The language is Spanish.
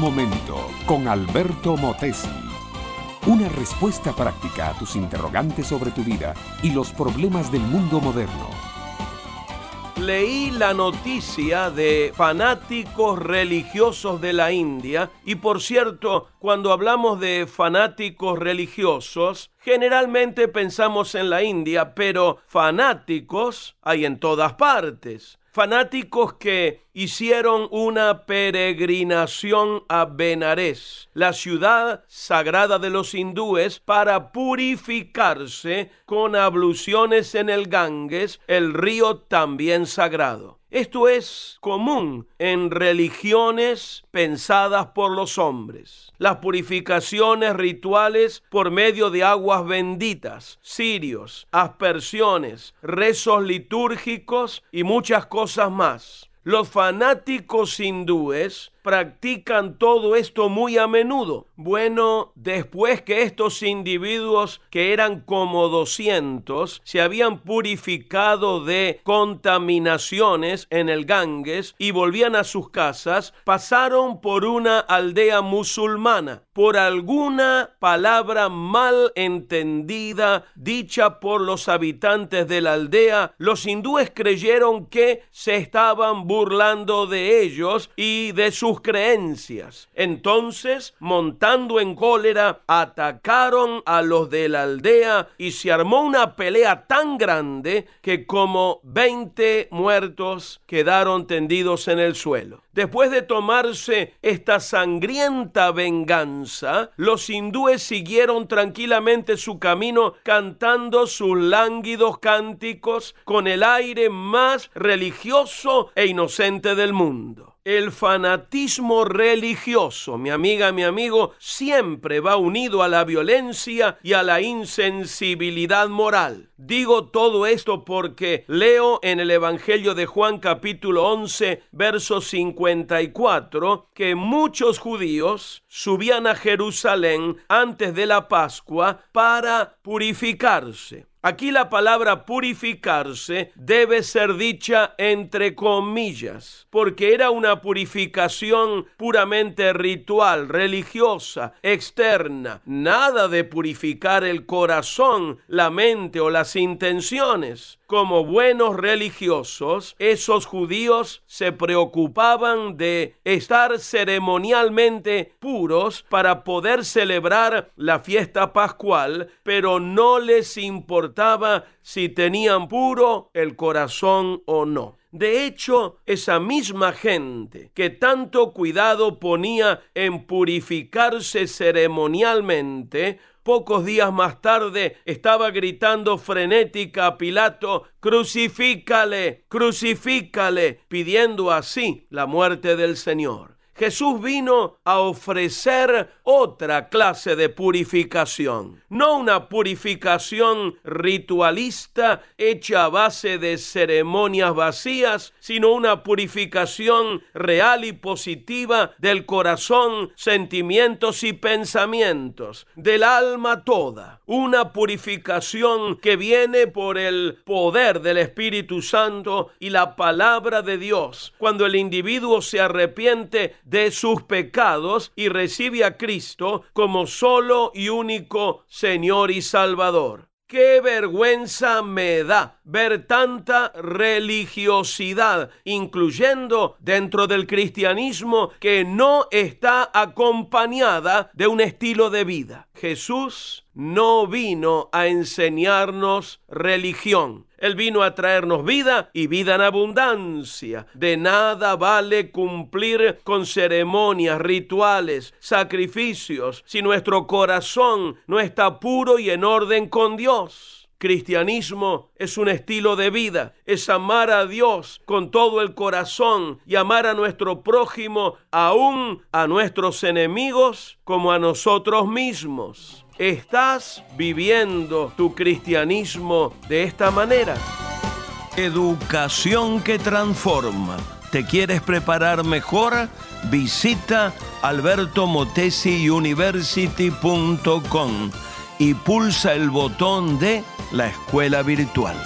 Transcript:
momento con Alberto Motesi. Una respuesta práctica a tus interrogantes sobre tu vida y los problemas del mundo moderno. Leí la noticia de fanáticos religiosos de la India y por cierto, cuando hablamos de fanáticos religiosos, generalmente pensamos en la India, pero fanáticos hay en todas partes fanáticos que hicieron una peregrinación a Benares, la ciudad sagrada de los hindúes, para purificarse con abluciones en el Ganges, el río también sagrado. Esto es común en religiones pensadas por los hombres. Las purificaciones rituales por medio de aguas benditas, cirios, aspersiones, rezos litúrgicos y muchas cosas más. Los fanáticos hindúes practican todo esto muy a menudo. Bueno, después que estos individuos, que eran como 200, se habían purificado de contaminaciones en el Ganges y volvían a sus casas, pasaron por una aldea musulmana. Por alguna palabra mal entendida dicha por los habitantes de la aldea, los hindúes creyeron que se estaban burlando de ellos y de sus creencias. Entonces, montando en cólera, atacaron a los de la aldea y se armó una pelea tan grande que como 20 muertos quedaron tendidos en el suelo. Después de tomarse esta sangrienta venganza, los hindúes siguieron tranquilamente su camino cantando sus lánguidos cánticos con el aire más religioso e inocente del mundo. El fanatismo religioso, mi amiga, mi amigo, siempre va unido a la violencia y a la insensibilidad moral. Digo todo esto porque leo en el Evangelio de Juan capítulo 11, verso 54, que muchos judíos subían a Jerusalén antes de la Pascua para purificarse. Aquí la palabra purificarse debe ser dicha entre comillas, porque era una purificación puramente ritual, religiosa, externa, nada de purificar el corazón, la mente o las intenciones. Como buenos religiosos, esos judíos se preocupaban de estar ceremonialmente puros para poder celebrar la fiesta pascual, pero no les si tenían puro el corazón o no. De hecho, esa misma gente que tanto cuidado ponía en purificarse ceremonialmente, Pocos días más tarde estaba gritando frenética a Pilato, crucifícale, crucifícale, pidiendo así la muerte del Señor. Jesús vino a ofrecer otra clase de purificación, no una purificación ritualista hecha a base de ceremonias vacías, sino una purificación real y positiva del corazón, sentimientos y pensamientos, del alma toda. Una purificación que viene por el poder del Espíritu Santo y la palabra de Dios. Cuando el individuo se arrepiente de sus pecados y recibe a Cristo como solo y único Señor y Salvador. Qué vergüenza me da ver tanta religiosidad, incluyendo dentro del cristianismo, que no está acompañada de un estilo de vida. Jesús no vino a enseñarnos religión. Él vino a traernos vida y vida en abundancia. De nada vale cumplir con ceremonias, rituales, sacrificios, si nuestro corazón no está puro y en orden con Dios. Cristianismo es un estilo de vida, es amar a Dios con todo el corazón y amar a nuestro prójimo, aún a nuestros enemigos, como a nosotros mismos. ¿Estás viviendo tu cristianismo de esta manera? Educación que transforma. ¿Te quieres preparar mejor? Visita albertomotesiuniversity.com y pulsa el botón de la escuela virtual.